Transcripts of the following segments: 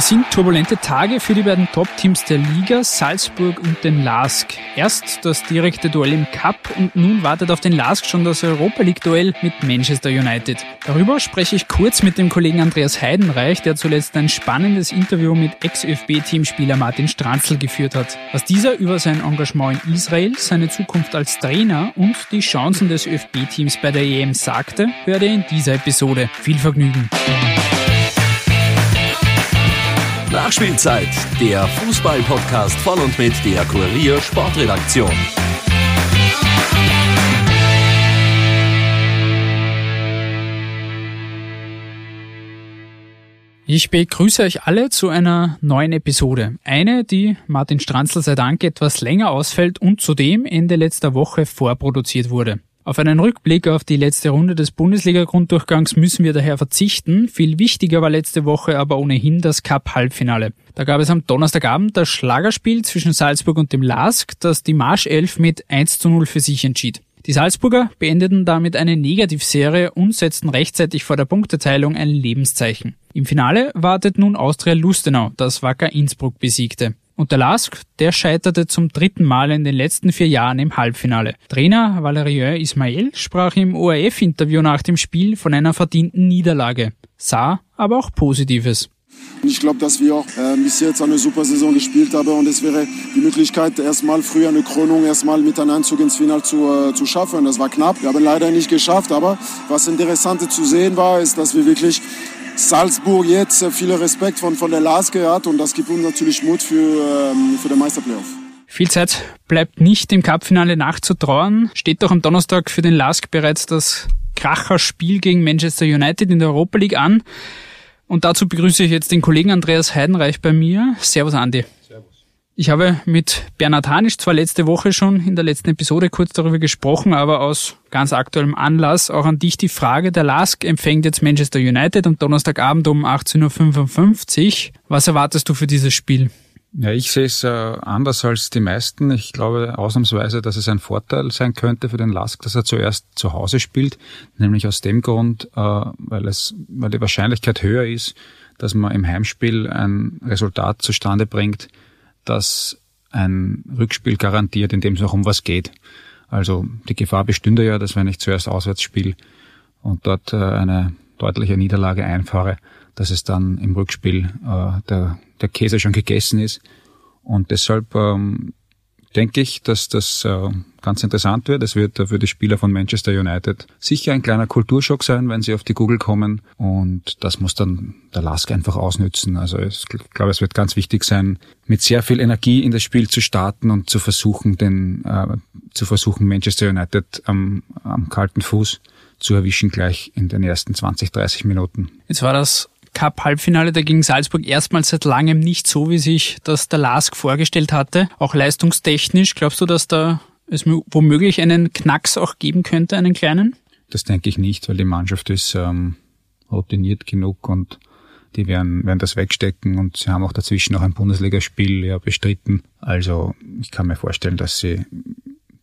Es sind turbulente Tage für die beiden Top-Teams der Liga, Salzburg und den LASK. Erst das direkte Duell im Cup und nun wartet auf den LASK schon das Europa League-Duell mit Manchester United. Darüber spreche ich kurz mit dem Kollegen Andreas Heidenreich, der zuletzt ein spannendes Interview mit Ex-ÖFB-Teamspieler Martin Stranzl geführt hat. Was dieser über sein Engagement in Israel, seine Zukunft als Trainer und die Chancen des ÖFB-Teams bei der EM sagte, hört ihr in dieser Episode. Viel Vergnügen! Nachspielzeit, der Fußball-Podcast von und mit der Kurier Sportredaktion. Ich begrüße euch alle zu einer neuen Episode. Eine, die Martin Stranzl sei Dank etwas länger ausfällt und zudem Ende letzter Woche vorproduziert wurde. Auf einen Rückblick auf die letzte Runde des Bundesliga-Grunddurchgangs müssen wir daher verzichten. Viel wichtiger war letzte Woche aber ohnehin das Cup-Halbfinale. Da gab es am Donnerstagabend das Schlagerspiel zwischen Salzburg und dem LASK, das die Marschelf mit 1 zu 0 für sich entschied. Die Salzburger beendeten damit eine Negativserie und setzten rechtzeitig vor der Punkteteilung ein Lebenszeichen. Im Finale wartet nun Austria Lustenau, das Wacker Innsbruck besiegte. Und der Lask, der scheiterte zum dritten Mal in den letzten vier Jahren im Halbfinale. Trainer Valerien Ismail sprach im ORF-Interview nach dem Spiel von einer verdienten Niederlage, sah aber auch Positives. Ich glaube, dass wir auch äh, bis jetzt eine super Saison gespielt haben und es wäre die Möglichkeit, erstmal früher eine Krönung erstmal mit einem Einzug ins Finale zu, äh, zu schaffen. Das war knapp. Wir haben leider nicht geschafft, aber was interessant zu sehen war, ist, dass wir wirklich Salzburg jetzt äh, viel Respekt von, von der Laske hat und das gibt uns natürlich Mut für, ähm, für den Meisterplayoff. Viel Zeit bleibt nicht im Cupfinale nachzutrauern. Steht doch am Donnerstag für den Lask bereits das Kracherspiel gegen Manchester United in der Europa League an. Und dazu begrüße ich jetzt den Kollegen Andreas Heidenreich bei mir. Servus Andi. Ich habe mit Bernhard Hanisch zwar letzte Woche schon in der letzten Episode kurz darüber gesprochen, aber aus ganz aktuellem Anlass auch an dich die Frage. Der LASK empfängt jetzt Manchester United am Donnerstagabend um 18.55 Uhr. Was erwartest du für dieses Spiel? Ja, ich sehe es äh, anders als die meisten. Ich glaube ausnahmsweise, dass es ein Vorteil sein könnte für den Lask, dass er zuerst zu Hause spielt, nämlich aus dem Grund, äh, weil es, weil die Wahrscheinlichkeit höher ist, dass man im Heimspiel ein Resultat zustande bringt, das ein Rückspiel garantiert, in dem es auch um was geht. Also die Gefahr bestünde ja, dass wenn ich zuerst auswärts spiele und dort äh, eine deutliche Niederlage einfahre, dass es dann im Rückspiel äh, der, der Käse schon gegessen ist. Und deshalb ähm, denke ich, dass das äh, ganz interessant wird. Es wird für die Spieler von Manchester United sicher ein kleiner Kulturschock sein, wenn sie auf die Google kommen. Und das muss dann der Lask einfach ausnützen. Also ich glaube, es wird ganz wichtig sein, mit sehr viel Energie in das Spiel zu starten und zu versuchen, den, äh, zu versuchen, Manchester United am, am kalten Fuß zu erwischen gleich in den ersten 20, 30 Minuten. Jetzt war das Cup-Halbfinale dagegen Salzburg erstmals seit langem nicht so, wie sich das der Lask vorgestellt hatte. Auch leistungstechnisch, glaubst du, dass da es womöglich einen Knacks auch geben könnte, einen kleinen? Das denke ich nicht, weil die Mannschaft ist ähm, routiniert genug und die werden, werden das wegstecken und sie haben auch dazwischen noch ein Bundesligaspiel ja bestritten. Also ich kann mir vorstellen, dass sie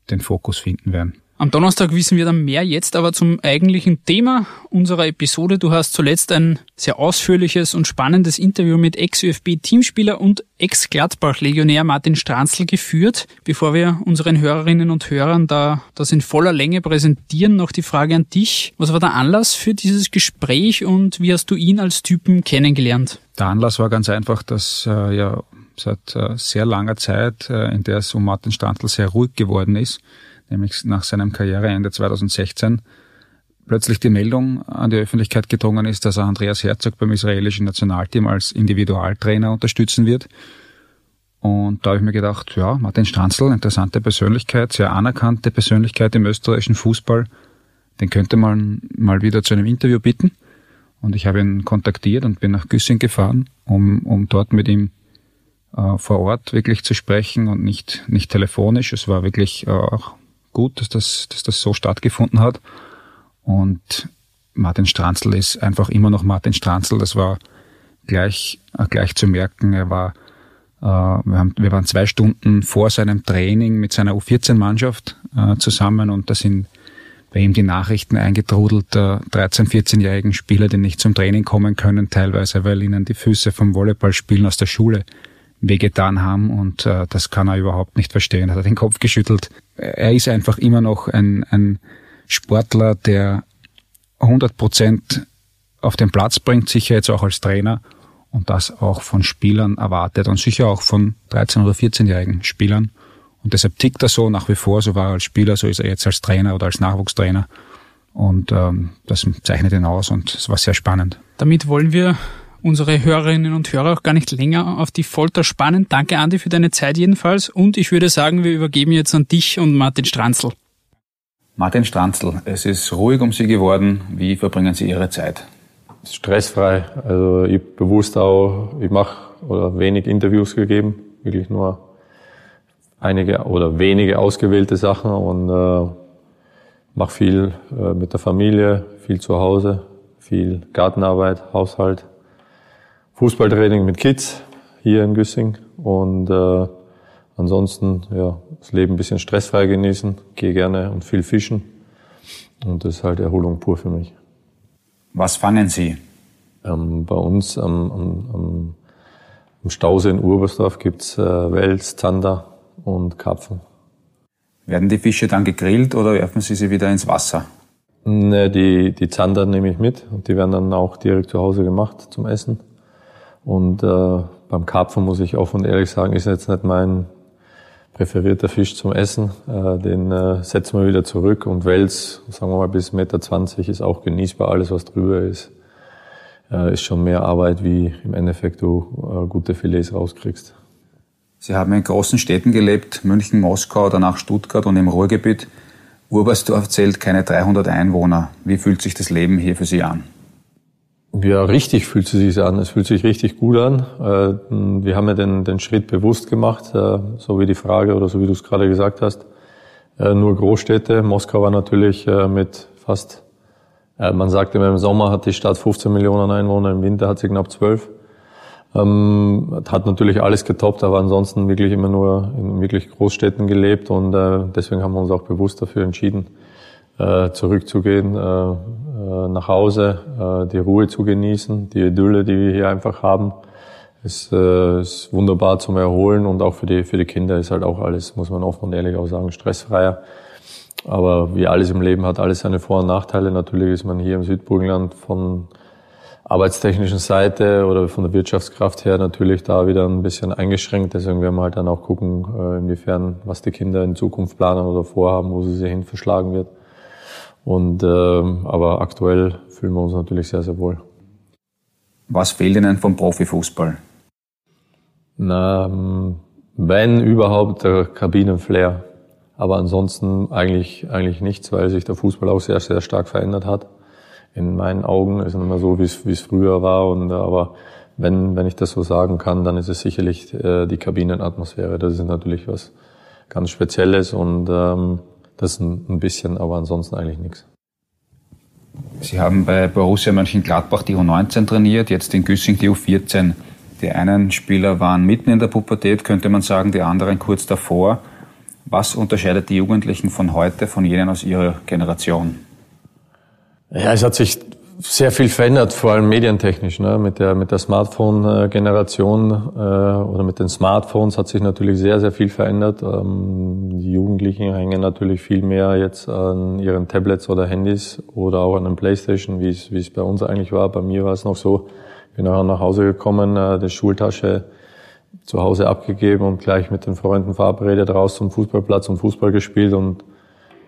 den Fokus finden werden. Am Donnerstag wissen wir dann mehr. Jetzt aber zum eigentlichen Thema unserer Episode. Du hast zuletzt ein sehr ausführliches und spannendes Interview mit Ex-ÖFB-Teamspieler und Ex-Gladbach-Legionär Martin Stranzl geführt. Bevor wir unseren Hörerinnen und Hörern da das in voller Länge präsentieren, noch die Frage an dich. Was war der Anlass für dieses Gespräch und wie hast du ihn als Typen kennengelernt? Der Anlass war ganz einfach, dass äh, ja seit äh, sehr langer Zeit, äh, in der es um Martin Stranzl sehr ruhig geworden ist, nämlich nach seinem Karriereende 2016, plötzlich die Meldung an die Öffentlichkeit gedrungen ist, dass er Andreas Herzog beim israelischen Nationalteam als Individualtrainer unterstützen wird. Und da habe ich mir gedacht, ja, Martin Stranzl, interessante Persönlichkeit, sehr anerkannte Persönlichkeit im österreichischen Fußball, den könnte man mal wieder zu einem Interview bitten. Und ich habe ihn kontaktiert und bin nach Güssing gefahren, um, um dort mit ihm äh, vor Ort wirklich zu sprechen und nicht, nicht telefonisch. Es war wirklich äh, auch gut, dass das, dass das so stattgefunden hat. Und Martin Stranzl ist einfach immer noch Martin Stranzl. Das war gleich, gleich zu merken. Er war Äh, wir, haben, wir waren zwei Stunden vor seinem Training mit seiner U14-Mannschaft äh, zusammen und da sind bei ihm die Nachrichten eingetrudelt der 13-, 14-jährigen Spieler, die nicht zum Training kommen können, teilweise, weil ihnen die Füße vom Volleyballspielen aus der Schule wehgetan haben und äh, das kann er überhaupt nicht verstehen. Hat er den Kopf geschüttelt. Er ist einfach immer noch ein, ein Sportler, der 100 Prozent auf den Platz bringt, sicher jetzt auch als Trainer und das auch von Spielern erwartet und sicher auch von 13- oder 14-jährigen Spielern. Und deshalb tickt er so nach wie vor, so war er als Spieler, so ist er jetzt als Trainer oder als Nachwuchstrainer. Und ähm, das zeichnet ihn aus und es war sehr spannend. Damit wollen wir unsere Hörerinnen und Hörer auch gar nicht länger auf die Folter spannen. Danke, Andi, für deine Zeit jedenfalls. Und ich würde sagen, wir übergeben jetzt an dich und Martin Stranzl. Martin Stranzl, es ist ruhig um Sie geworden. Wie verbringen Sie Ihre Zeit? Stressfrei. Also ich bewusst auch, ich mache oder wenig Interviews gegeben, wirklich nur einige oder wenige ausgewählte Sachen und äh, mache viel äh, mit der Familie, viel zu Hause, viel Gartenarbeit, Haushalt, Fußballtraining mit Kids hier in Güssing und äh, ansonsten ja das Leben ein bisschen stressfrei genießen, gehe gerne und viel fischen und das ist halt Erholung pur für mich. Was fangen Sie? Ähm, bei uns am, am, am, am Stausee in Urbersdorf gibt's äh, Wels, Zander und Karpfen. Werden die Fische dann gegrillt oder werfen Sie sie wieder ins Wasser? Ne, die, die Zander nehme ich mit und die werden dann auch direkt zu Hause gemacht zum Essen. Und äh, beim Karpfen muss ich offen und ehrlich sagen, ist jetzt nicht mein präferierter Fisch zum Essen. Äh, den äh, setzen wir wieder zurück und Wels, sagen wir mal bis 1,20 Meter ist auch genießbar. Alles, was drüber ist, äh, ist schon mehr Arbeit, wie im Endeffekt du äh, gute Filets rauskriegst. Sie haben in großen Städten gelebt, München, Moskau, danach Stuttgart und im Ruhrgebiet. Urbersdorf zählt keine 300 Einwohner. Wie fühlt sich das Leben hier für Sie an? Ja, richtig fühlt es sich an. Es fühlt sich richtig gut an. Äh, wir haben ja den, den Schritt bewusst gemacht, äh, so wie die Frage oder so wie du es gerade gesagt hast. Äh, nur Großstädte. Moskau war natürlich mit fast, man sagt immer im Sommer hat die Stadt 15 Millionen Einwohner, im Winter hat sie knapp 12. Ähm, hat natürlich alles getoppt, aber ansonsten wirklich immer nur in wirklich Großstädten gelebt und deswegen haben wir uns auch bewusst dafür entschieden, äh, zurückzugehen, äh, äh nach Hause, äh, die Ruhe zu genießen, die Idylle, die wir hier einfach haben. Ist, äh, ist wunderbar zum Erholen und auch für die, für die Kinder ist halt auch alles, muss man offen und ehrlich auch sagen, stressfreier. Aber wie alles im Leben hat alles seine Vor- und Nachteile. Natürlich ist man hier im Südburgenland von arbeitstechnischen Seite oder von der Wirtschaftskraft her natürlich da wieder ein bisschen eingeschränkt. Deswegen werden wir halt dann auch gucken, äh, inwiefern, was die Kinder in Zukunft planen oder vorhaben, wo sie sich hin verschlagen wird. Und, äh, aber aktuell fühlen wir uns natürlich sehr, sehr wohl. Was fehlt Ihnen vom Profifußball? Na, ähm, wenn überhaupt der Kabinenflair. Aber ansonsten eigentlich, eigentlich nichts, weil sich der Fußball auch sehr, sehr stark verändert hat in meinen Augen. Ist nicht mehr so, wie es, wie es früher war. Und, äh, aber wenn, wenn ich das so sagen kann, dann ist es sicherlich äh, die Kabinenatmosphäre. Das ist natürlich was ganz Spezielles und ähm, das ist ein, ein bisschen, aber ansonsten eigentlich nichts. Sie haben bei Borussia Mönchengladbach die U19 trainiert, jetzt in Güssing die U14. Die einen Spieler waren mitten in der Pubertät, könnte man sagen, die anderen kurz davor. Was unterscheidet die Jugendlichen von heute von jenen aus ihrer Generation? Ja, es hat sich sehr viel verändert, vor allem medientechnisch. Ne? Mit der, mit der Smartphone-Generation äh, oder mit den Smartphones hat sich natürlich sehr, sehr viel verändert. Ähm, die Jugendlichen hängen natürlich viel mehr jetzt an ihren Tablets oder Handys oder auch an den Playstation, wie es, wie es bei uns eigentlich war. Bei mir war es noch so, bin auch nach Hause gekommen, äh, die Schultasche zu Hause abgegeben und gleich mit den Freunden verabredet raus zum Fußballplatz und Fußball gespielt und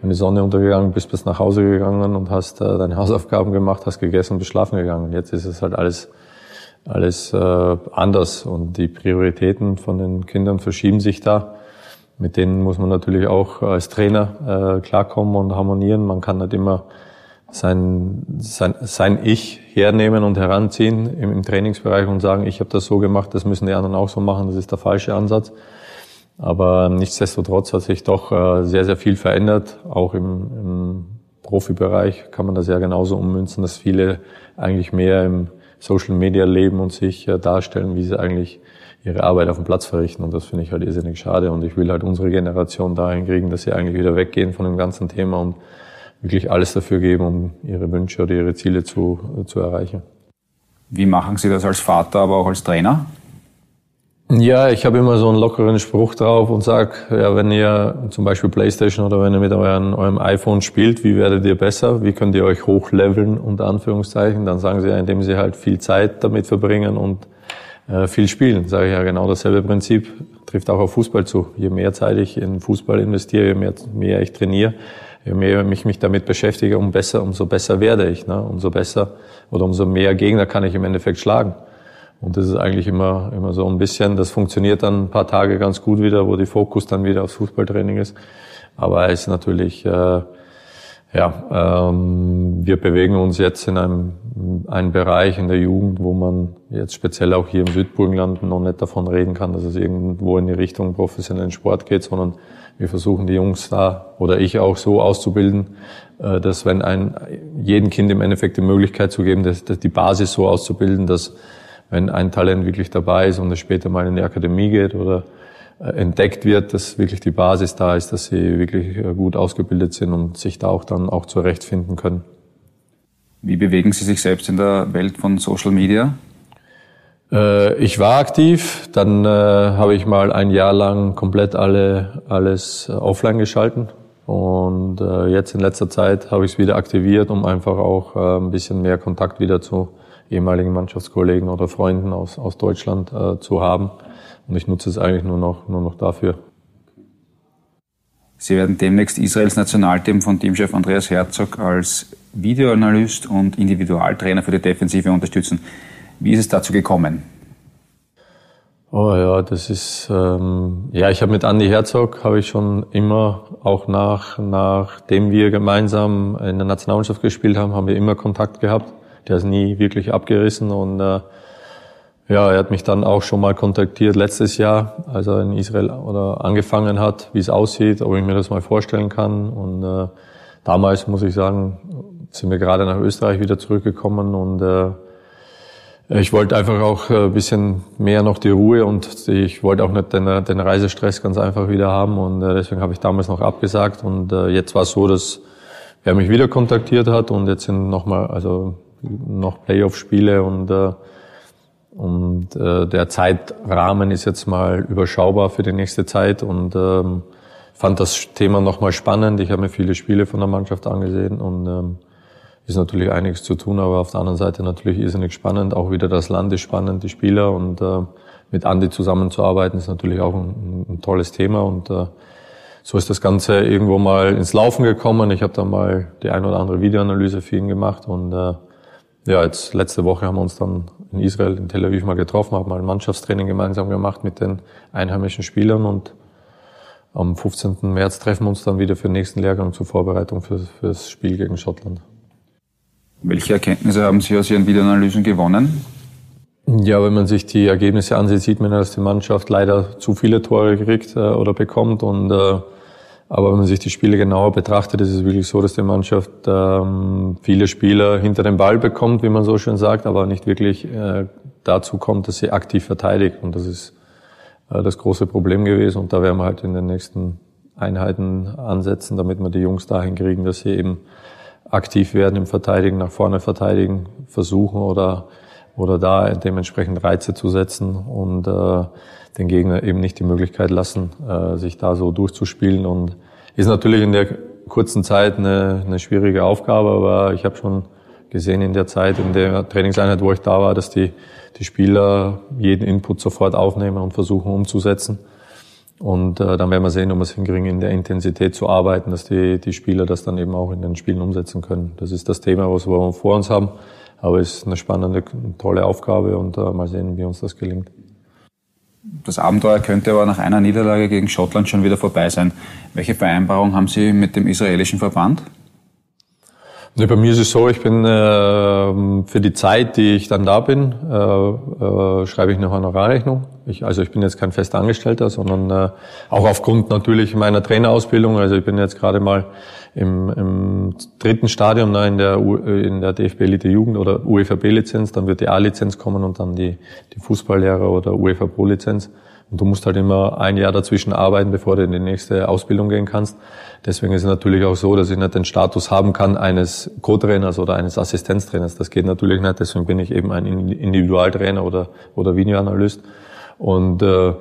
wenn die Sonne untergegangen bist, bist nach Hause gegangen und hast äh, deine Hausaufgaben gemacht, hast gegessen und bist schlafen gegangen. Jetzt ist es halt alles alles äh, anders und die Prioritäten von den Kindern verschieben sich da. Mit denen muss man natürlich auch als Trainer äh, klarkommen und harmonieren. Man kann nicht immer sein, sein, sein Ich hernehmen und heranziehen im, im Trainingsbereich und sagen, ich habe das so gemacht, das müssen die anderen auch so machen. Das ist der falsche Ansatz. Aber nichtsdestotrotz hat sich doch äh, sehr, sehr viel verändert. Auch im, im Profibereich kann man das ja genauso ummünzen, dass viele eigentlich mehr im Social Media leben und sich äh, darstellen, wie sie eigentlich ihre Arbeit auf dem Platz verrichten. Und das finde ich halt irrsinnig schade. Und ich will halt unsere Generation dahin kriegen, dass sie eigentlich wieder weggehen von dem ganzen Thema und wirklich alles dafür geben, um ihre Wünsche oder ihre Ziele zu, zu erreichen. Wie machen Sie das als Vater, aber auch als Trainer? Ja, ich habe immer so einen lockeren Spruch drauf und sag, ja, wenn ihr zum Beispiel Playstation oder wenn ihr mit euren, eurem iPhone spielt, wie werdet ihr besser? Wie könnt ihr euch hochleveln, unter Anführungszeichen? Dann sagen sie ja, indem sie halt viel Zeit damit verbringen und äh, viel spielen. Sage ich ja, genau dasselbe Prinzip trifft auch auf Fußball zu. Je mehr Zeit ich in Fußball investiere, je mehr, mehr ich trainiere, je mehr ich mich damit beschäftige, umso besser, umso besser werde ich. Ne? Umso besser oder umso mehr Gegner kann ich im Endeffekt schlagen. Und das ist eigentlich immer, immer so ein bisschen, das funktioniert dann ein paar Tage ganz gut wieder, wo die Fokus dann wieder aufs Fußballtraining ist. Aber es ist natürlich, äh, ja, ähm, wir bewegen uns jetzt in einem, einem Bereich in der Jugend, wo man jetzt speziell auch hier im Südburgenland noch nicht davon reden kann, dass es irgendwo in die Richtung professionellen Sport geht, sondern wir versuchen die Jungs da oder ich auch so auszubilden, äh, dass wenn ein jedem Kind im Endeffekt die Möglichkeit zu geben, dass, dass die Basis so auszubilden, dass wenn ein Talent wirklich dabei ist und es später mal in die Akademie geht oder äh, entdeckt wird, dass wirklich die Basis da ist, dass sie wirklich äh, gut ausgebildet sind und sich da auch dann auch zurechtfinden können. Wie bewegen Sie sich selbst in der Welt von Social Media? Äh, ich war aktiv, dann habe ich mal ein Jahr lang komplett alle, alles offline geschalten und jetzt in letzter Zeit habe ich es wieder aktiviert, um einfach auch ein bisschen mehr Kontakt wieder zu ehemaligen Mannschaftskollegen oder Freunden aus, aus Deutschland äh, zu haben. Und ich nutze es eigentlich nur noch, nur noch dafür. Sie werden demnächst Israels Nationalteam von Teamchef Andreas Herzog als Videoanalyst und Individualtrainer für die Defensive unterstützen. Wie ist es dazu gekommen? Oh ja, das ist ähm, ja, ich habe mit Andy Herzog habe ich schon immer auch nach nachdem wir gemeinsam in der Nationalmannschaft gespielt haben, haben wir immer Kontakt gehabt der ist nie wirklich abgerissen und äh, ja, er hat mich dann auch schon mal kontaktiert letztes Jahr, als er in Israel oder angefangen hat, wie es aussieht, ob ich mir das mal vorstellen kann. Und äh, damals muss ich sagen, sind wir gerade nach Österreich wieder zurückgekommen und äh, ich wollte einfach auch ein bisschen mehr noch die Ruhe und ich wollte auch nicht den, den Reisestress ganz einfach wieder haben und äh, deswegen habe ich damals noch abgesagt und äh, jetzt war es so, dass er mich wieder kontaktiert hat und jetzt sind nochmal, also noch Playoff-Spiele und, äh, und äh, der Zeitrahmen ist jetzt mal überschaubar für die nächste Zeit und ähm, fand das Thema nochmal spannend. Ich habe mir viele Spiele von der Mannschaft angesehen und ähm, ist natürlich einiges zu tun, aber auf der anderen Seite natürlich irrsinnig spannend. Auch wieder das Land ist spannend, die Spieler und äh, mit Andi zusammenzuarbeiten ist natürlich auch ein, ein tolles Thema und äh, so ist das Ganze irgendwo mal ins Laufen gekommen. Ich habe dann mal die ein oder andere Videoanalyse für ihn gemacht und äh, ja, jetzt letzte Woche haben wir uns dann in Israel, in Tel Aviv mal getroffen, haben mal ein Mannschaftstraining gemeinsam gemacht mit den einheimischen Spielern und am 15. März treffen wir uns dann wieder für den nächsten Lehrgang zur Vorbereitung für, für das Spiel gegen Schottland. Welche Erkenntnisse haben Sie aus Ihren Videoanalysen gewonnen? Ja, wenn man sich die Ergebnisse ansieht, sieht man, dass die Mannschaft leider zu viele Tore kriegt äh, oder bekommt und äh, aber wenn man sich die Spiele genauer betrachtet, ist es wirklich so, dass die Mannschaft ähm, viele Spieler hinter den Ball bekommt, wie man so schön sagt, aber nicht wirklich äh, dazu kommt, dass sie aktiv verteidigt. Und das ist äh, das große Problem gewesen. Und da werden wir halt in den nächsten Einheiten ansetzen, damit wir die Jungs dahin kriegen, dass sie eben aktiv werden im Verteidigen, nach vorne verteidigen, versuchen oder, oder da dementsprechend Reize zu setzen und äh, den Gegner eben nicht die Möglichkeit lassen, äh, sich da so durchzuspielen. Und ist natürlich in der kurzen Zeit eine, eine schwierige Aufgabe, aber ich habe schon gesehen in der Zeit, in der Trainingseinheit, wo ich da war, dass die, die Spieler jeden Input sofort aufnehmen und versuchen umzusetzen. Und äh, dann werden wir sehen, ob wir es hinkriegen, in der Intensität zu arbeiten, dass die, die Spieler das dann eben auch in den Spielen umsetzen können. Das ist das Thema, was wir vor uns haben. Aber es ist eine spannende, tolle Aufgabe und äh, mal sehen, wie uns das gelingt. Das Abenteuer könnte aber nach einer Niederlage gegen Schottland schon wieder vorbei sein. Welche Vereinbarung haben Sie mit dem israelischen Verband? Ne, bei mir ist es so, ich bin äh, für die Zeit, die ich dann da bin, äh, äh, schreibe ich eine Honorarrechnung. Ich, also ich bin jetzt kein Festangestellter, sondern äh, auch aufgrund natürlich meiner Trainerausbildung. Also ich bin jetzt gerade mal im, im dritten Stadium ne, in der, in der DFB Elite Jugend oder UEFA B-Lizenz. Dann wird die A-Lizenz kommen und dann die, die Fußballlehrer oder UEFA Pro-Lizenz. Und du musst halt immer ein Jahr dazwischen arbeiten, bevor du in die nächste Ausbildung gehen kannst. Deswegen ist es natürlich auch so, dass ich nicht den Status haben kann eines Co-Trainers oder eines Assistenztrainers. Das geht natürlich nicht. Deswegen bin ich eben ein Individualtrainer oder, oder Videoanalyst. Und äh,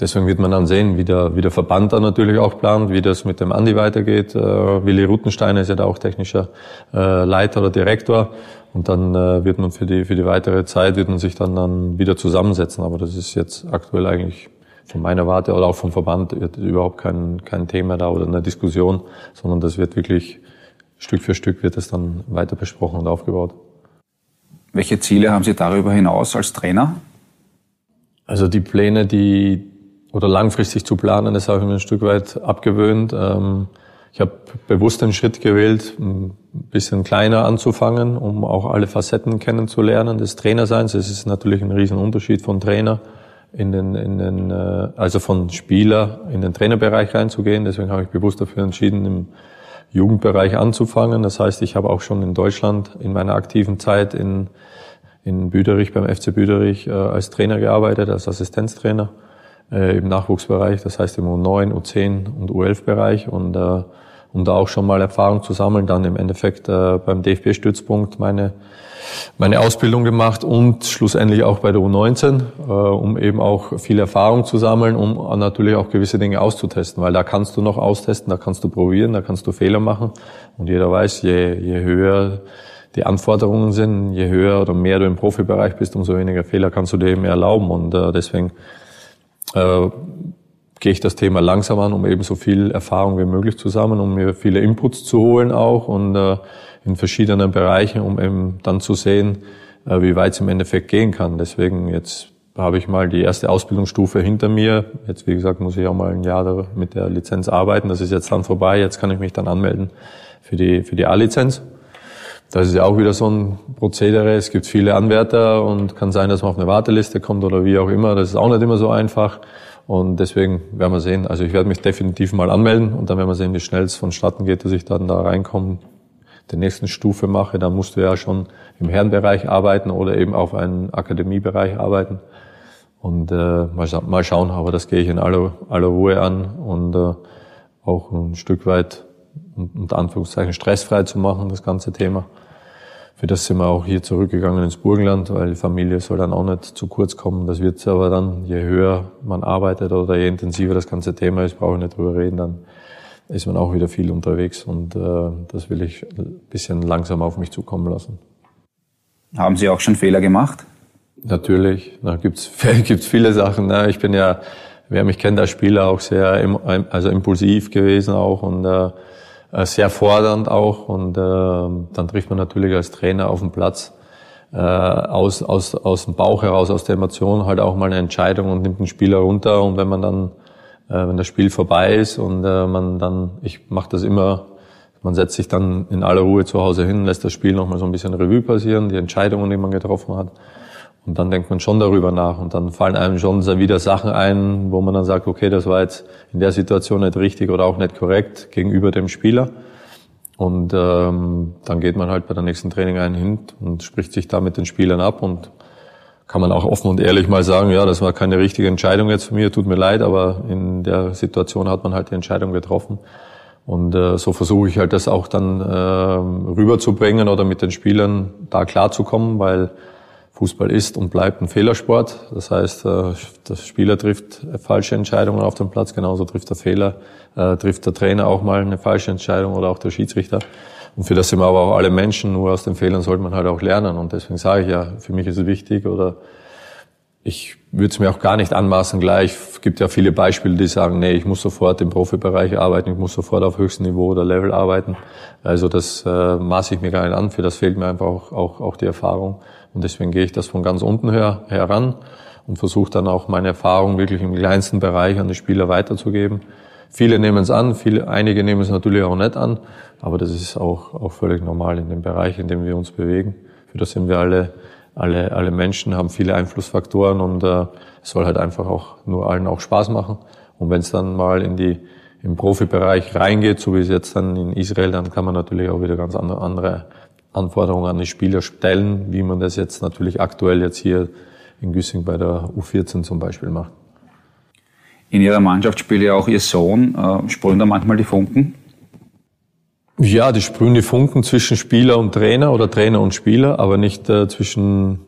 deswegen wird man dann sehen, wie der, wie der Verband dann natürlich auch plant, wie das mit dem Andi weitergeht. Äh, Willi Rutensteiner ist ja da auch technischer äh, Leiter oder Direktor. Und dann äh, wird man für die, für die weitere Zeit wird man sich dann, dann wieder zusammensetzen. Aber das ist jetzt aktuell eigentlich von meiner Warte oder auch vom Verband überhaupt kein, kein Thema da oder eine Diskussion, sondern das wird wirklich Stück für Stück wird es dann weiter besprochen und aufgebaut. Welche Ziele haben Sie darüber hinaus als Trainer? Also die Pläne, die oder langfristig zu planen, das habe ich mir ein Stück weit abgewöhnt. Ähm, ich habe bewusst den Schritt gewählt, ein bisschen kleiner anzufangen, um auch alle Facetten kennenzulernen des Trainerseins. Es ist natürlich ein Riesenunterschied von Trainer in den, in den, äh, also von Spieler in den Trainerbereich reinzugehen. Deswegen habe ich bewusst dafür entschieden, im Jugendbereich anzufangen. Das heißt, ich habe auch schon in Deutschland in meiner aktiven Zeit in, in Büderich, beim FC Büderich, äh, als Trainer gearbeitet, als Assistenztrainer äh, im Nachwuchsbereich, das heißt im U9, U10 und U11-Bereich und äh, um da auch schon mal Erfahrung zu sammeln, dann im Endeffekt äh, beim DFB-Stützpunkt meine meine Ausbildung gemacht und schlussendlich auch bei der U19, äh, um eben auch viel Erfahrung zu sammeln, um natürlich auch gewisse Dinge auszutesten, weil da kannst du noch austesten, da kannst du probieren, da kannst du Fehler machen. Und jeder weiß, je, je höher die Anforderungen sind, je höher oder mehr du im Profibereich bist, umso weniger Fehler kannst du dir eben erlauben. Und äh, deswegen äh, gehe ich das Thema langsam an, um eben so viel Erfahrung wie möglich zu sammeln, um mir viele Inputs zu holen auch und äh, in verschiedenen Bereichen, um eben dann zu sehen, äh, wie weit es im Endeffekt gehen kann. Deswegen jetzt habe ich mal die erste Ausbildungsstufe hinter mir. Jetzt, wie gesagt, muss ich auch mal ein Jahr mit der Lizenz arbeiten. Das ist jetzt dann vorbei. Jetzt kann ich mich dann anmelden für die, für die A-Lizenz. Das ist ja auch wieder so ein Prozedere. Es gibt viele Anwärter und kann sein, dass man auf eine Warteliste kommt oder wie auch immer. Das ist auch nicht immer so einfach. Und deswegen werden wir sehen. Also ich werde mich definitiv mal anmelden und dann werden wir sehen, wie schnell es vonstatten geht, dass ich dann da reinkomme, der nächsten Stufe mache. Dann musst du ja schon im Herrenbereich arbeiten oder eben auf einen Akademiebereich arbeiten. Und äh, mal, mal schauen, aber das gehe ich in aller, aller Ruhe an und äh, auch ein Stück weit unter Anführungszeichen stressfrei zu machen, das ganze Thema. Für das sind wir auch hier zurückgegangen ins Burgenland, weil die Familie soll dann auch nicht zu kurz kommen. Das wird aber dann, je höher man arbeitet oder je intensiver das ganze Thema ist, brauche ich nicht drüber reden, dann ist man auch wieder viel unterwegs und äh, das will ich ein bisschen langsam auf mich zukommen lassen. Haben Sie auch schon Fehler gemacht? Natürlich, da gibt's gibt's viele Sachen. Ne? Ich bin ja, wer mich kennt als Spieler, auch sehr also impulsiv gewesen auch und äh, sehr fordernd auch und äh, dann trifft man natürlich als Trainer auf dem Platz äh, aus, aus, aus dem Bauch heraus, aus der Emotion halt auch mal eine Entscheidung und nimmt den Spieler runter und wenn man dann, äh, wenn das Spiel vorbei ist und äh, man dann, ich mache das immer, man setzt sich dann in aller Ruhe zu Hause hin, lässt das Spiel nochmal so ein bisschen Revue passieren, die Entscheidungen, die man getroffen hat. Und dann denkt man schon darüber nach und dann fallen einem schon wieder Sachen ein, wo man dann sagt, okay, das war jetzt in der Situation nicht richtig oder auch nicht korrekt gegenüber dem Spieler. Und ähm, dann geht man halt bei der nächsten Training ein hin und spricht sich da mit den Spielern ab und kann man auch offen und ehrlich mal sagen, ja, das war keine richtige Entscheidung jetzt von mir, tut mir leid, aber in der Situation hat man halt die Entscheidung getroffen. Und äh, so versuche ich halt das auch dann äh, rüberzubringen oder mit den Spielern da klarzukommen, weil Fußball ist und bleibt ein Fehlersport. Das heißt, äh, der Spieler trifft falsche Entscheidungen auf dem Platz, genauso trifft der Fehler, äh, trifft der Trainer auch mal eine falsche Entscheidung oder auch der Schiedsrichter. Und für das sind wir aber auch alle Menschen, nur aus den Fehlern sollte man halt auch lernen. Und deswegen sage ich ja, für mich ist es wichtig oder ich würde es mir auch gar nicht anmaßen gleich. Es gibt ja viele Beispiele, die sagen, nee, ich muss sofort im Profibereich arbeiten, ich muss sofort auf höchstem Niveau oder Level arbeiten. Also das äh, maße ich mir gar nicht an, für das fehlt mir einfach auch, auch, auch die Erfahrung. Und deswegen gehe ich das von ganz unten her heran und versuche dann auch meine Erfahrung wirklich im kleinsten Bereich an die Spieler weiterzugeben. Viele nehmen es an, viele, einige nehmen es natürlich auch nicht an, aber das ist auch, auch völlig normal in dem Bereich, in dem wir uns bewegen. Für das sind wir alle, alle, alle Menschen, haben viele Einflussfaktoren und äh, es soll halt einfach auch nur allen auch Spaß machen. Und wenn es dann mal in die im Profibereich reingeht, so wie es jetzt dann in Israel, dann kann man natürlich auch wieder ganz andere, andere Anforderungen an die Spieler stellen, wie man das jetzt natürlich aktuell jetzt hier in Güssing bei der U14 zum Beispiel macht. In Ihrer Mannschaft spielt ja auch Ihr Sohn. Äh, sprühen da manchmal die Funken? Ja, die sprühen die Funken zwischen Spieler und Trainer oder Trainer und Spieler, aber nicht äh, zwischen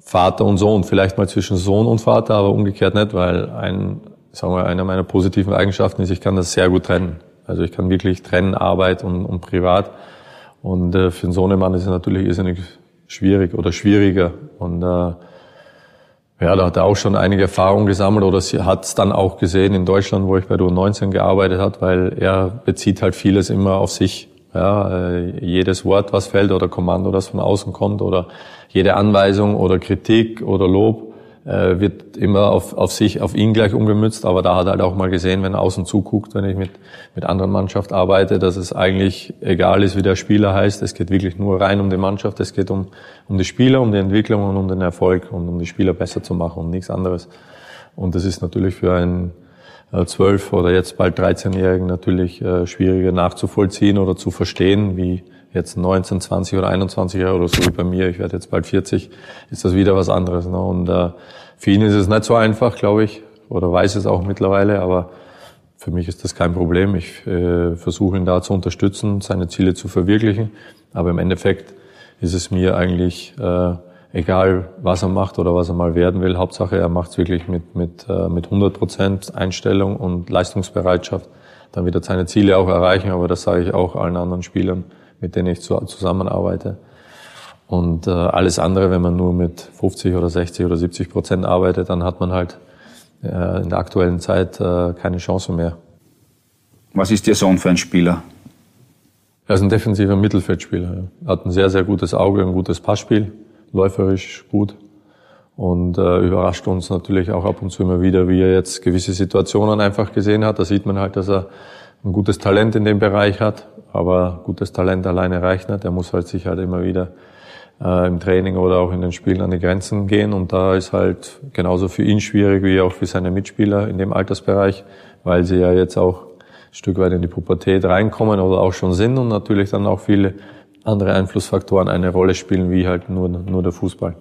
Vater und Sohn. Vielleicht mal zwischen Sohn und Vater, aber umgekehrt nicht, weil ein, sagen wir, eine meiner positiven Eigenschaften ist, ich kann das sehr gut trennen. Also ich kann wirklich trennen Arbeit und, und Privat. Und äh, für einen Sohnemann ist es natürlich irrsinnig schwierig oder schwieriger. Und äh, ja, da hat er auch schon einige Erfahrungen gesammelt oder hat es dann auch gesehen in Deutschland, wo ich bei der U19 gearbeitet hat, weil er bezieht halt vieles immer auf sich. Ja, äh, jedes Wort, was fällt oder Kommando, das von außen kommt oder jede Anweisung oder Kritik oder Lob äh, wird immer auf, auf sich, auf ihn gleich umgemützt. Aber da hat er halt auch mal gesehen, wenn er außen zuguckt, wenn ich mit, mit anderen Mannschaft arbeite, dass es eigentlich egal ist, wie der Spieler heißt. Es geht wirklich nur rein um die Mannschaft. Es geht um, um die Spieler, um die Entwicklung und um den Erfolg und um die Spieler besser zu machen und nichts anderes. Und das ist natürlich für einen äh, zwölf oder jetzt bald 13-Jährigen natürlich äh, schwieriger nachzuvollziehen oder zu verstehen, wie jetzt 19, 20 oder 21 Jahre oder so wie bei mir, ich werde jetzt bald 40, ist das wieder was anderes. Ne? Und äh, für ihn ist es nicht so einfach, glaube ich, oder weiß es auch mittlerweile, aber für mich ist das kein Problem. Ich äh, versuche ihn da zu unterstützen, seine Ziele zu verwirklichen. Aber im Endeffekt ist es mir eigentlich äh, egal, was er macht oder was er mal werden will. Hauptsache, er macht es wirklich mit, mit, äh, mit 100 Prozent Einstellung und Leistungsbereitschaft. Dann wird er seine Ziele auch erreichen, aber das sage ich auch allen anderen Spielern, mit denen ich zusammenarbeite. Und äh, alles andere, wenn man nur mit 50 oder 60 oder 70 Prozent arbeitet, dann hat man halt äh, in der aktuellen Zeit äh, keine Chance mehr. Was ist Ihr Sohn für ein Spieler? Er ist ein defensiver Mittelfeldspieler. Er hat ein sehr, sehr gutes Auge, ein gutes Passspiel, läuferisch gut und äh, überrascht uns natürlich auch ab und zu immer wieder, wie er jetzt gewisse Situationen einfach gesehen hat. Da sieht man halt, dass er ein gutes Talent in dem Bereich hat, aber gutes Talent alleine reicht nicht. Er muss halt sich halt immer wieder äh, im Training oder auch in den Spielen an die Grenzen gehen. Und da ist halt genauso für ihn schwierig wie auch für seine Mitspieler in dem Altersbereich, weil sie ja jetzt auch ein Stück weit in die Pubertät reinkommen oder auch schon sind und natürlich dann auch viele andere Einflussfaktoren eine Rolle spielen, wie halt nur, nur der Fußball.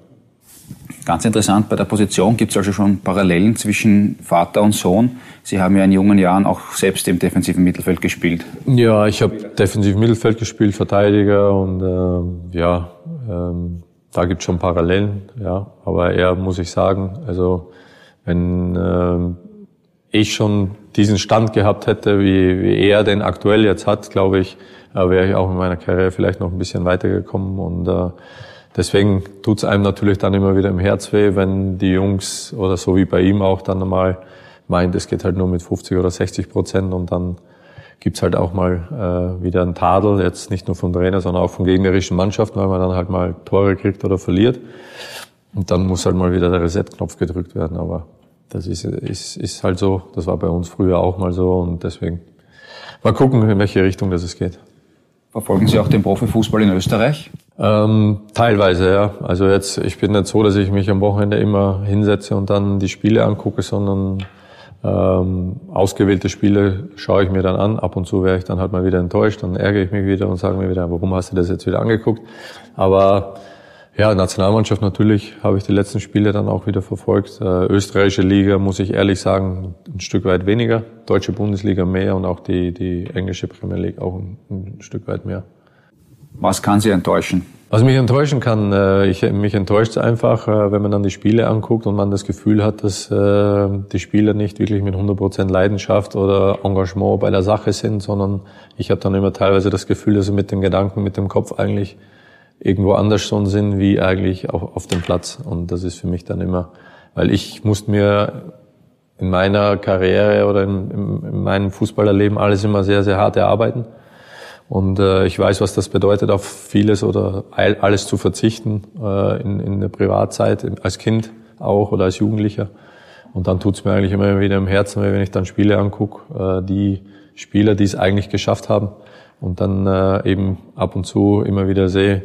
Ganz interessant, bei der Position gibt es also schon Parallelen zwischen Vater und Sohn. Sie haben ja in jungen Jahren auch selbst im defensiven Mittelfeld gespielt. Ja, ich habe defensiv Mittelfeld gespielt, Verteidiger und äh, ja, ähm, da gibt es schon Parallelen, ja. Aber eher muss ich sagen, also wenn äh, ich schon diesen Stand gehabt hätte, wie, wie er den aktuell jetzt hat, glaube ich, äh, wäre ich auch in meiner Karriere vielleicht noch ein bisschen weitergekommen und äh, deswegen tut's einem natürlich dann immer wieder im Herz weh, wenn die Jungs oder so wie bei ihm auch dann einmal meint, es geht halt nur mit 50 oder 60 Prozent und dann gibt's halt auch mal äh, wieder einen Tadel, jetzt nicht nur vom Trainer, sondern auch von gegnerischen Mannschaften, weil man dann halt mal Tore kriegt oder verliert. Und dann muss halt mal wieder der Reset-Knopf gedrückt werden. Aber das ist, ist, ist halt so. Das war bei uns früher auch mal so und deswegen mal gucken, in welche Richtung das es geht. Verfolgen Sie auch den Profifußball in Österreich? Ähm, teilweise, ja. Also jetzt, ich bin nicht so, dass ich mich am Wochenende immer hinsetze und dann die Spiele angucke, sondern ähm, ausgewählte Spiele schaue ich mir dann an. Ab und zu wäre ich dann halt mal wieder enttäuscht, dann ärgere ich mich wieder und sage mir wieder, warum hast du das jetzt wieder angeguckt? Aber ja, Nationalmannschaft natürlich habe ich die letzten Spiele dann auch wieder verfolgt. Äh, österreichische Liga muss ich ehrlich sagen, ein Stück weit weniger. Deutsche Bundesliga mehr und auch die, die englische Premier League auch ein, ein Stück weit mehr. Was kann Sie enttäuschen? Was mich enttäuschen kann, äh, ich, mich enttäuscht einfach, äh, wenn man dann die Spiele anguckt und man das Gefühl hat, dass äh, die Spieler nicht wirklich mit 100% Leidenschaft oder Engagement bei der Sache sind, sondern ich habe dann immer teilweise das Gefühl, dass sie mit dem Gedanken, mit dem Kopf eigentlich irgendwo anders schon sind, wie eigentlich auf, auf dem Platz. Und das ist für mich dann immer, weil ich musste mir in meiner Karriere oder in, in meinem Fußballerleben alles immer sehr, sehr hart erarbeiten. Und äh, ich weiß, was das bedeutet, auf vieles oder alles zu verzichten äh, in, in der Privatzeit, als Kind auch oder als Jugendlicher. Und dann tut's mir eigentlich immer wieder im Herzen, wenn ich dann Spiele angucke, äh, die Spieler, die es eigentlich geschafft haben und dann äh, eben ab und zu immer wieder sehe,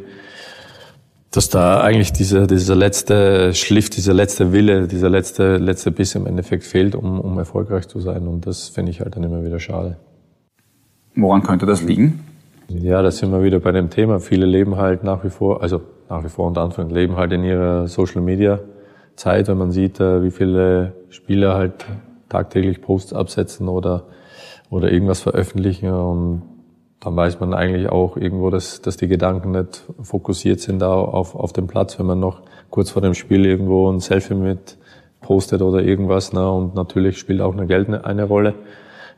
dass da eigentlich dieser, dieser letzte Schliff, dieser letzte Wille, dieser letzte, letzte Biss im Endeffekt fehlt, um, um erfolgreich zu sein. Und das finde ich halt dann immer wieder schade. Woran könnte das liegen? Ja, da sind wir wieder bei dem Thema. Viele leben halt nach wie vor, also nach wie vor unter Anfang, leben halt in ihrer Social Media Zeit, wenn man sieht, äh, wie viele Spieler halt tagtäglich Posts absetzen oder, oder irgendwas veröffentlichen und dann weiß man eigentlich auch irgendwo, dass, dass die Gedanken nicht fokussiert sind da auf, auf dem Platz, wenn man noch kurz vor dem Spiel irgendwo ein Selfie mit postet oder irgendwas. Ne? Und natürlich spielt auch eine Geld eine Rolle.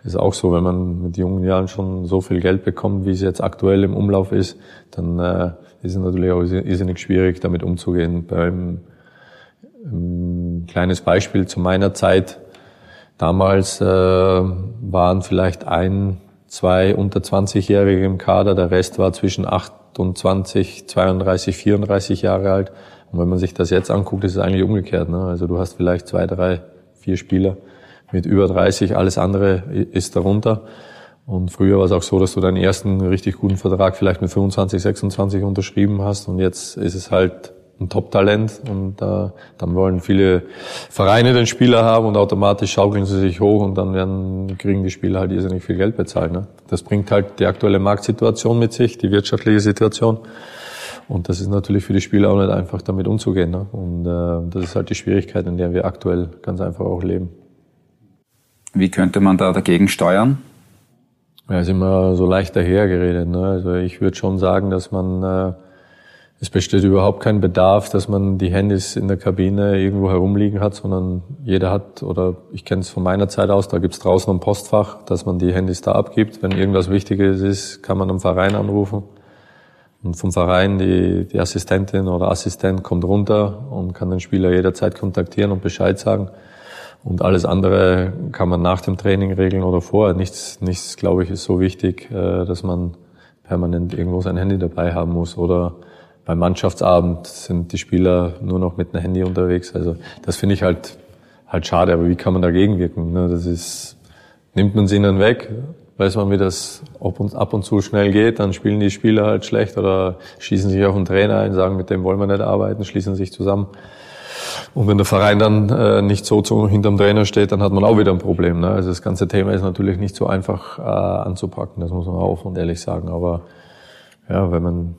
Ist auch so, wenn man mit jungen Jahren schon so viel Geld bekommt, wie es jetzt aktuell im Umlauf ist, dann äh, ist es natürlich auch irrsinnig schwierig, damit umzugehen. Beim ein kleines Beispiel zu meiner Zeit. Damals äh, waren vielleicht ein, zwei unter 20-Jährige im Kader, der Rest war zwischen 28, 32, 34 Jahre alt. Und wenn man sich das jetzt anguckt, ist es eigentlich umgekehrt. Ne? Also du hast vielleicht zwei, drei, vier Spieler mit über 30, alles andere ist darunter. Und früher war es auch so, dass du deinen ersten richtig guten Vertrag vielleicht mit 25, 26 unterschrieben hast und jetzt ist es halt ein Top-Talent und äh, dann wollen viele Vereine den Spieler haben und automatisch schaukeln sie sich hoch und dann werden, kriegen die Spieler halt irrsinnig viel Geld bezahlt. Ne? Das bringt halt die aktuelle Marktsituation mit sich, die wirtschaftliche Situation und das ist natürlich für die Spieler auch nicht einfach damit umzugehen. Ne? Und äh, das ist halt die Schwierigkeit, in der wir aktuell ganz einfach auch leben. Wie könnte man da dagegen steuern? Ja, ist immer so leicht dahergeredet. Ne? Also ich würde schon sagen, dass man äh, es besteht überhaupt kein Bedarf, dass man die Handys in der Kabine irgendwo herumliegen hat, sondern jeder hat, oder ich kenne es von meiner Zeit aus, da gibt's draußen ein Postfach, dass man die Handys da abgibt. Wenn irgendwas Wichtiges ist, kann man am Verein anrufen. Und vom Verein, die, die Assistentin oder Assistent kommt runter und kann den Spieler jederzeit kontaktieren und Bescheid sagen. Und alles andere kann man nach dem Training regeln oder vorher. Nichts, nichts glaube ich, ist so wichtig, äh, dass man permanent irgendwo sein Handy dabei haben muss oder beim Mannschaftsabend sind die Spieler nur noch mit einem Handy unterwegs. Also das finde ich halt halt schade. Aber wie kann man dagegen wirken? Ne? Das ist nimmt man sie ihnen weg, weiß man, wie das ab und, ab und zu schnell geht, dann spielen die Spieler halt schlecht oder schießen sich auf den Trainer ein, sagen, mit dem wollen wir nicht arbeiten, schließen sich zusammen. Und wenn der Verein dann äh, nicht so zu, hinterm Trainer steht, dann hat man auch wieder ein Problem. Ne? Also das ganze Thema ist natürlich nicht so einfach äh, anzupacken, das muss man auch und ehrlich sagen. Aber ja, wenn man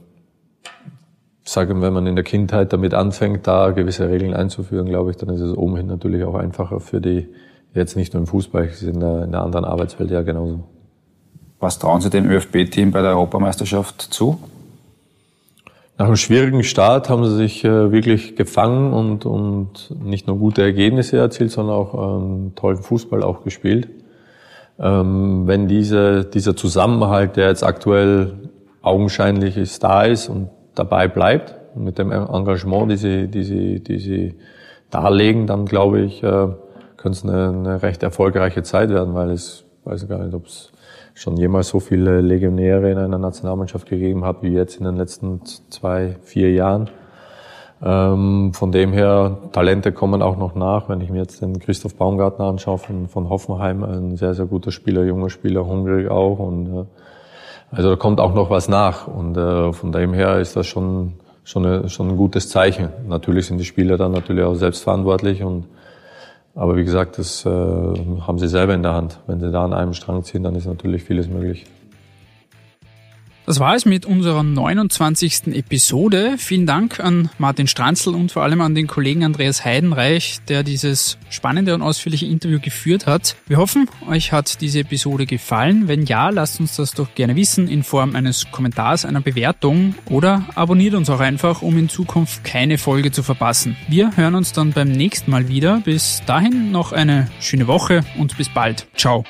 sage, wenn man in der Kindheit damit anfängt, da gewisse Regeln einzuführen, glaube ich, dann ist es obenhin natürlich auch einfacher für die, jetzt nicht nur im Fußball, es ist in der, in der anderen Arbeitswelt ja genauso. Was trauen Sie dem ÖFB-Team bei der Europameisterschaft zu? Nach einem schwierigen Start haben sie sich äh, wirklich gefangen und, und nicht nur gute Ergebnisse erzielt, sondern auch einen tollen Fußball auch gespielt. Ähm, wenn diese, dieser Zusammenhalt, der jetzt aktuell augenscheinlich ist, da ist und dabei bleibt mit dem Engagement, die sie, die sie, die sie darlegen, dann glaube ich, äh, könnte es eine, eine recht erfolgreiche Zeit werden, weil es, weiß gar nicht, ob es schon jemals so viele Legionäre in einer Nationalmannschaft gegeben hat wie jetzt in den letzten zwei, vier Jahren. Ähm, von dem her, Talente kommen auch noch nach. Wenn ich mir jetzt den Christoph Baumgartner anschaue von, von Hoffenheim, ein sehr, sehr guter Spieler, junger Spieler, hungrig auch und äh, also da kommt auch noch was nach und äh, von dem her ist das schon schon, eine, schon ein gutes Zeichen. Natürlich sind die Spieler dann natürlich auch selbstverantwortlich und aber wie gesagt, das äh, haben sie selber in der Hand. Wenn sie da an einem Strang ziehen, dann ist natürlich vieles möglich. Das war es mit unserer 29. Episode. Vielen Dank an Martin Stranzl und vor allem an den Kollegen Andreas Heidenreich, der dieses spannende und ausführliche Interview geführt hat. Wir hoffen, euch hat diese Episode gefallen. Wenn ja, lasst uns das doch gerne wissen in Form eines Kommentars, einer Bewertung oder abonniert uns auch einfach, um in Zukunft keine Folge zu verpassen. Wir hören uns dann beim nächsten Mal wieder. Bis dahin noch eine schöne Woche und bis bald. Ciao.